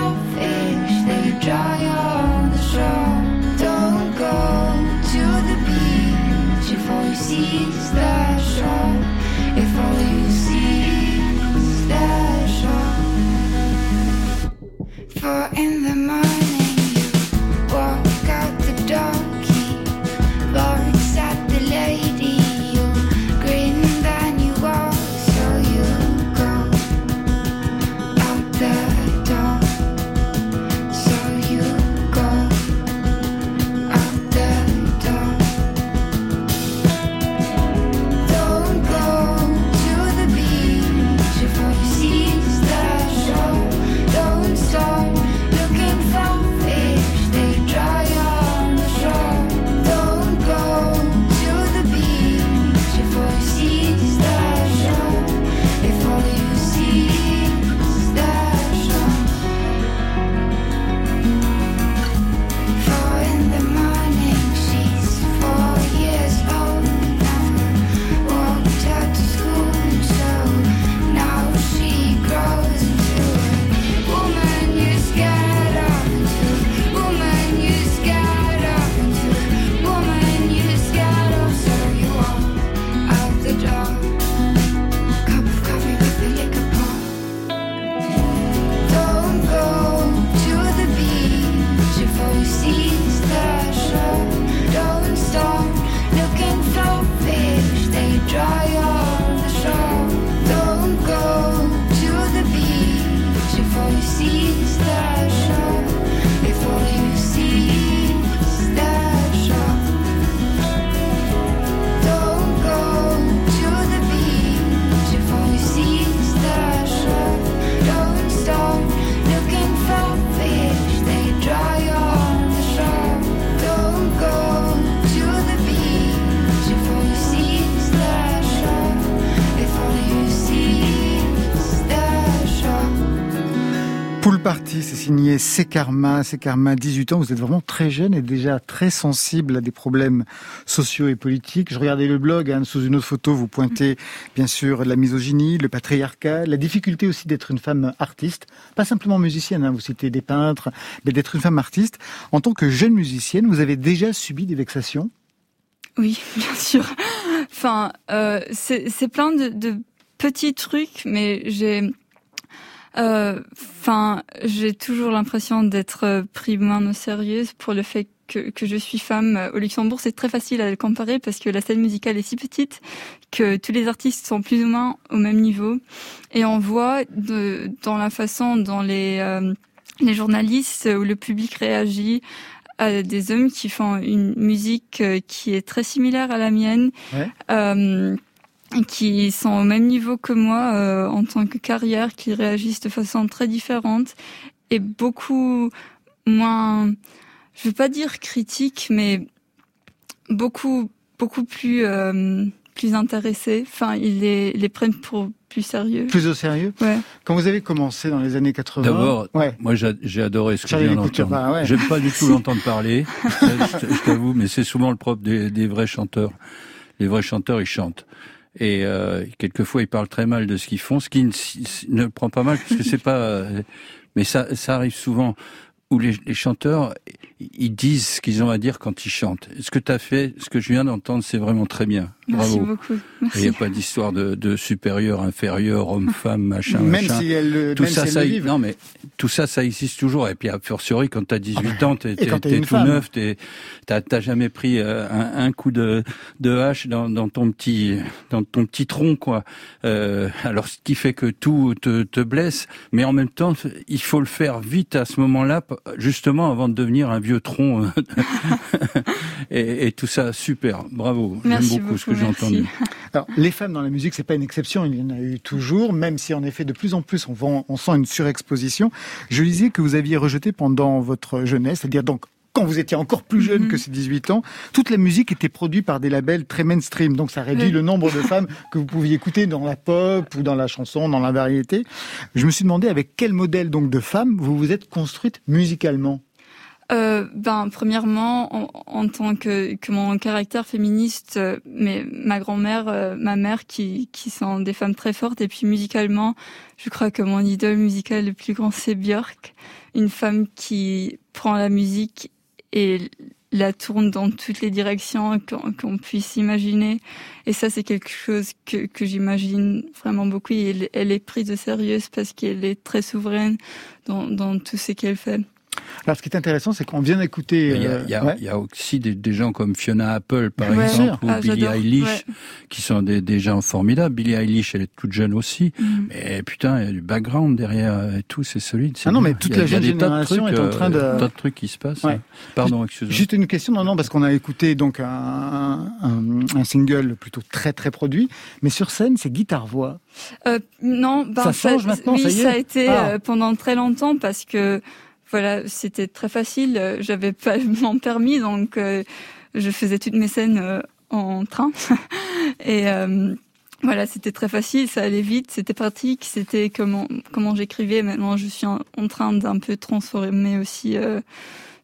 coffee C'est signé C'est Karma, C'est Karma, 18 ans. Vous êtes vraiment très jeune et déjà très sensible à des problèmes sociaux et politiques. Je regardais le blog, hein, sous une autre photo, vous pointez bien sûr la misogynie, le patriarcat, la difficulté aussi d'être une femme artiste, pas simplement musicienne, hein, vous citez des peintres, mais d'être une femme artiste. En tant que jeune musicienne, vous avez déjà subi des vexations? Oui, bien sûr. Enfin, euh, c'est c'est plein de, de petits trucs, mais j'ai, euh, enfin, j'ai toujours l'impression d'être euh, pris moins au sérieux pour le fait que, que je suis femme. Au Luxembourg, c'est très facile à le comparer parce que la scène musicale est si petite que tous les artistes sont plus ou moins au même niveau, et on voit de, dans la façon dont les euh, les journalistes ou le public réagit à des hommes qui font une musique euh, qui est très similaire à la mienne, Ouais. euh, qui sont au même niveau que moi euh, en tant que carrière, qui réagissent de façon très différente et beaucoup moins, je veux pas dire critique, mais beaucoup beaucoup plus euh, plus intéressés. Enfin, ils les, les prennent pour plus sérieux. Plus au sérieux Ouais. Quand vous avez commencé dans les années 80 D'abord, ouais. moi j'a- j'ai adoré ce que Couture, d'entendre. bah ouais. J'aime pas du tout l'entendre parler, je t'avoue, mais c'est souvent le propre des, des vrais chanteurs. Les vrais chanteurs, ils chantent. Et euh, quelquefois, ils parlent très mal de ce qu'ils font, ce qui ne, ne prend pas mal, parce que c'est pas... euh, Mais ça, ça arrive souvent où les, les chanteurs, ils disent ce qu'ils ont à dire quand ils chantent. Ce que tu as fait, ce que je viens d'entendre, c'est vraiment très bien. Merci Bravo. beaucoup. Il n'y a pas d'histoire de, de supérieur, inférieur, homme, femme, machin, Même machin. si elle, le- tout même ça, si elle ça, le non mais tout ça, ça existe toujours. Et puis a fortiori, quand t'as 18 ans, t'es, Et quand t'es, tout femme. neuf, t'es, t'as, t'as jamais pris euh, un, un coup de, de hache dans, dans ton petit, dans ton petit tronc, quoi. Euh, alors, ce qui fait que tout te, te blesse, mais en même temps, il faut le faire vite à ce moment-là, justement avant de devenir un vieux tronc. et, et tout ça, super, bravo. Merci J'aime beaucoup, ce que beaucoup, j'ai merci. entendu. Alors, les femmes dans la musique, c'est pas une exception, il y en a eu toujours, même si en effet de plus en plus on, vend- on sent une surexposition. Je lisais que vous aviez rejeté pendant votre jeunesse, c'est-à-dire donc quand vous étiez encore plus jeune Mhm. que ces 18 ans, toute la musique était produite par des labels très mainstream, donc ça réduit Oui. le nombre de femmes que vous pouviez écouter dans la pop ou dans la chanson, dans la variété. Je me suis demandé avec quel modèle donc de femme vous vous êtes construite musicalement. Euh, ben, premièrement, en, en tant que, que mon caractère féministe, euh, mais ma grand-mère, euh, ma mère, qui, qui sont des femmes très fortes, et puis musicalement, je crois que mon idole musical le plus grand, c'est Björk, une femme qui prend la musique et la tourne dans toutes les directions qu'on qu'on puisse imaginer. Et ça, c'est quelque chose que, que j'imagine vraiment beaucoup. Et elle, est prise au sérieux parce qu'elle est très souveraine dans, dans tout ce qu'elle fait. Alors, ce qui est intéressant, c'est qu'on vient d'écouter. Il y a, euh, il y a- ouais. il y a aussi des, des gens comme Fiona Apple, par Ouais. exemple, ou Ah, Billie. Eilish, Ouais. qui sont des, des gens formidables. Billie Eilish, elle est toute jeune aussi. Mhm. Mais putain, il y a du background derrière euh, et tout, c'est solide. Ah non, bien. mais toute Il y a- la il y a jeune des génération trucs, est en euh, train de- tas de trucs qui se passent. Ouais. hein. Pardon, excuse-moi. Juste une question, non, non, parce qu'on a écouté donc un, un, un single plutôt très très produit, mais sur scène, c'est guitare-voix. Euh, non, ben, Ça change maintenant, oui, ça y est a été Ah. euh, pendant très longtemps parce que voilà, c'était très facile. J'avais pas mon permis, donc euh, je faisais toutes mes scènes euh, en train. Et euh, voilà, c'était très facile, ça allait vite, c'était pratique, c'était comment comment j'écrivais. Maintenant, je suis en, en train d'un peu transformer aussi euh,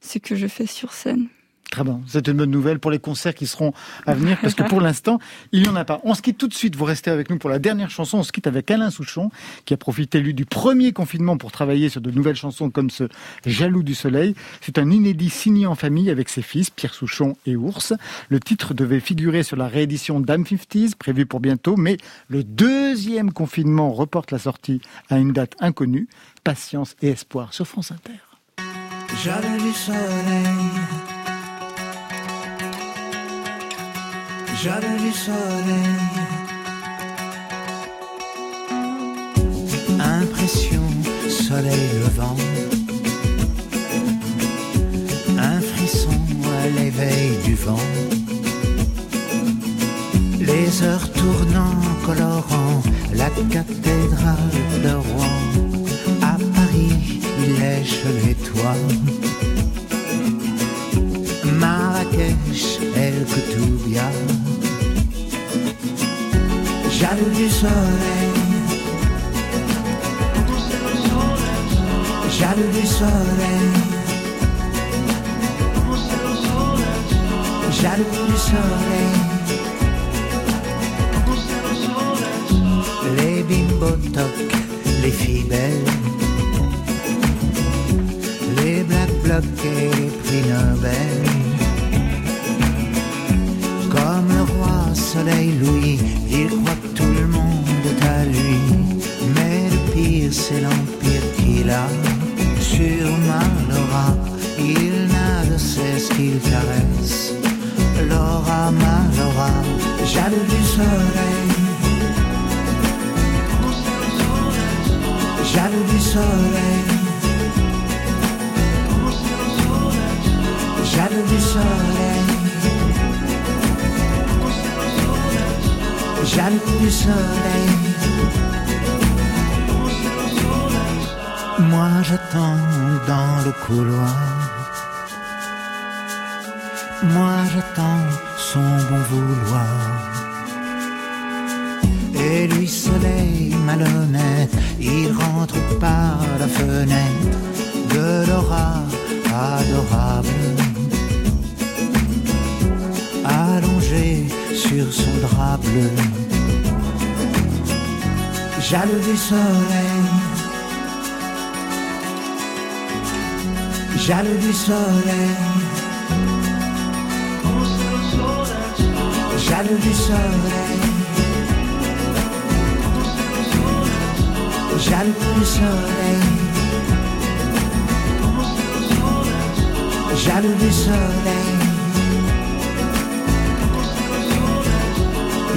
ce que je fais sur scène. Très bien, c'est une bonne nouvelle pour les concerts qui seront à venir, parce que pour l'instant, il n'y en a pas. On se quitte tout de suite, vous restez avec nous pour la dernière chanson. On se quitte avec Alain Souchon, qui a profité, lui, du premier confinement pour travailler sur de nouvelles chansons comme ce Jaloux du Soleil. C'est un inédit signé en famille avec ses fils, Pierre Souchon et Ours. Le titre devait figurer sur la réédition d'Am 50s, prévue pour bientôt, mais le deuxième confinement reporte la sortie à une date inconnue. Patience et espoir sur France Inter. Jaloux du soleil. Jaloux du soleil. Impression, soleil levant. Un frisson à l'éveil du vent. Les heures tournant, colorant la cathédrale de Rouen. À Paris, il lèche les toits. Marrakech, El Koutoubia. Jaloux du soleil. Jaloux du soleil. Jaloux du soleil. Les bimbo toc, les filles belles. Les black blocs et prix Nobel. Comme le roi soleil Louis, il croit que tout le monde est à lui. Mais le pire, c'est l'empire qu'il a sur Malora. Il n'a de cesse qu'il caresse. Laura Malora, jaloux du soleil. Jaloux du soleil. Jaloux du soleil. Jaloux du soleil. Moi j'attends dans le couloir. Moi j'attends son bon vouloir. Et lui soleil malhonnête, il rentre par la fenêtre de Laura adorable. Sur son drap bleu. Jaloux du soleil. Jaloux du soleil. Jaloux du soleil. Jaloux du soleil. Jaloux du soleil.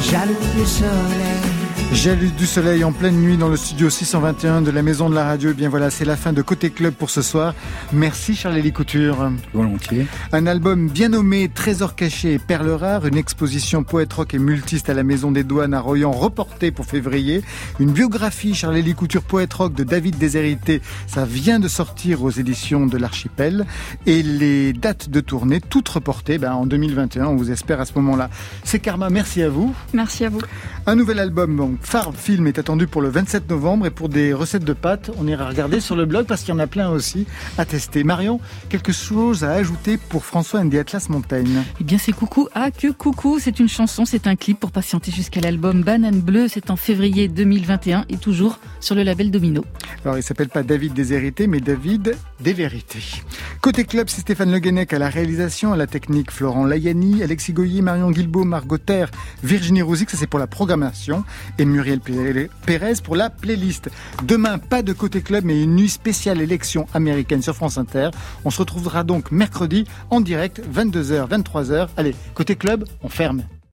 Jaloux du soleil. Jaloux du soleil en pleine nuit dans le studio 621 de la Maison de la Radio. Et bien voilà, c'est la fin de Côté Club pour ce soir. Merci Charles Couture. Volontiers. Un album bien nommé Trésor caché et perles rares, une exposition poète rock et multiste à la Maison des Douanes à Royan reportée pour février, une biographie Charles Couture poète rock de David Déshérité, ça vient de sortir aux éditions de l'Archipel et les dates de tournée toutes reportées ben, en 2021, on vous espère à ce moment-là. C'est Karma, merci à vous. Merci à vous. Un nouvel album donc Farm Film est attendu pour le 27 novembre et pour des recettes de pâtes, on ira regarder sur le blog parce qu'il y en a plein aussi à tester. Marion, quelque chose à ajouter pour François and the Atlas Mountain? Eh bien, c'est Coucou. Ah, que Coucou, c'est une chanson, c'est un clip pour patienter jusqu'à l'album Banane Bleue. C'est en février 2021 et toujours sur le label Domino. Alors, il s'appelle pas David des Hérités, mais David des Vérités. Côté club, c'est Stéphane Le Guenec à la réalisation, à la technique, Florent Layani, Alexis Goyer, Marion Guilbault, Margot Terre, Virginie Rouzic, ça c'est pour la programmation, et Muriel Pérez pour la playlist. Demain, pas de côté club, mais une nuit spéciale élection américaine sur France Inter. On se retrouvera donc mercredi en direct, 22h, 23h. Allez, côté club, on ferme.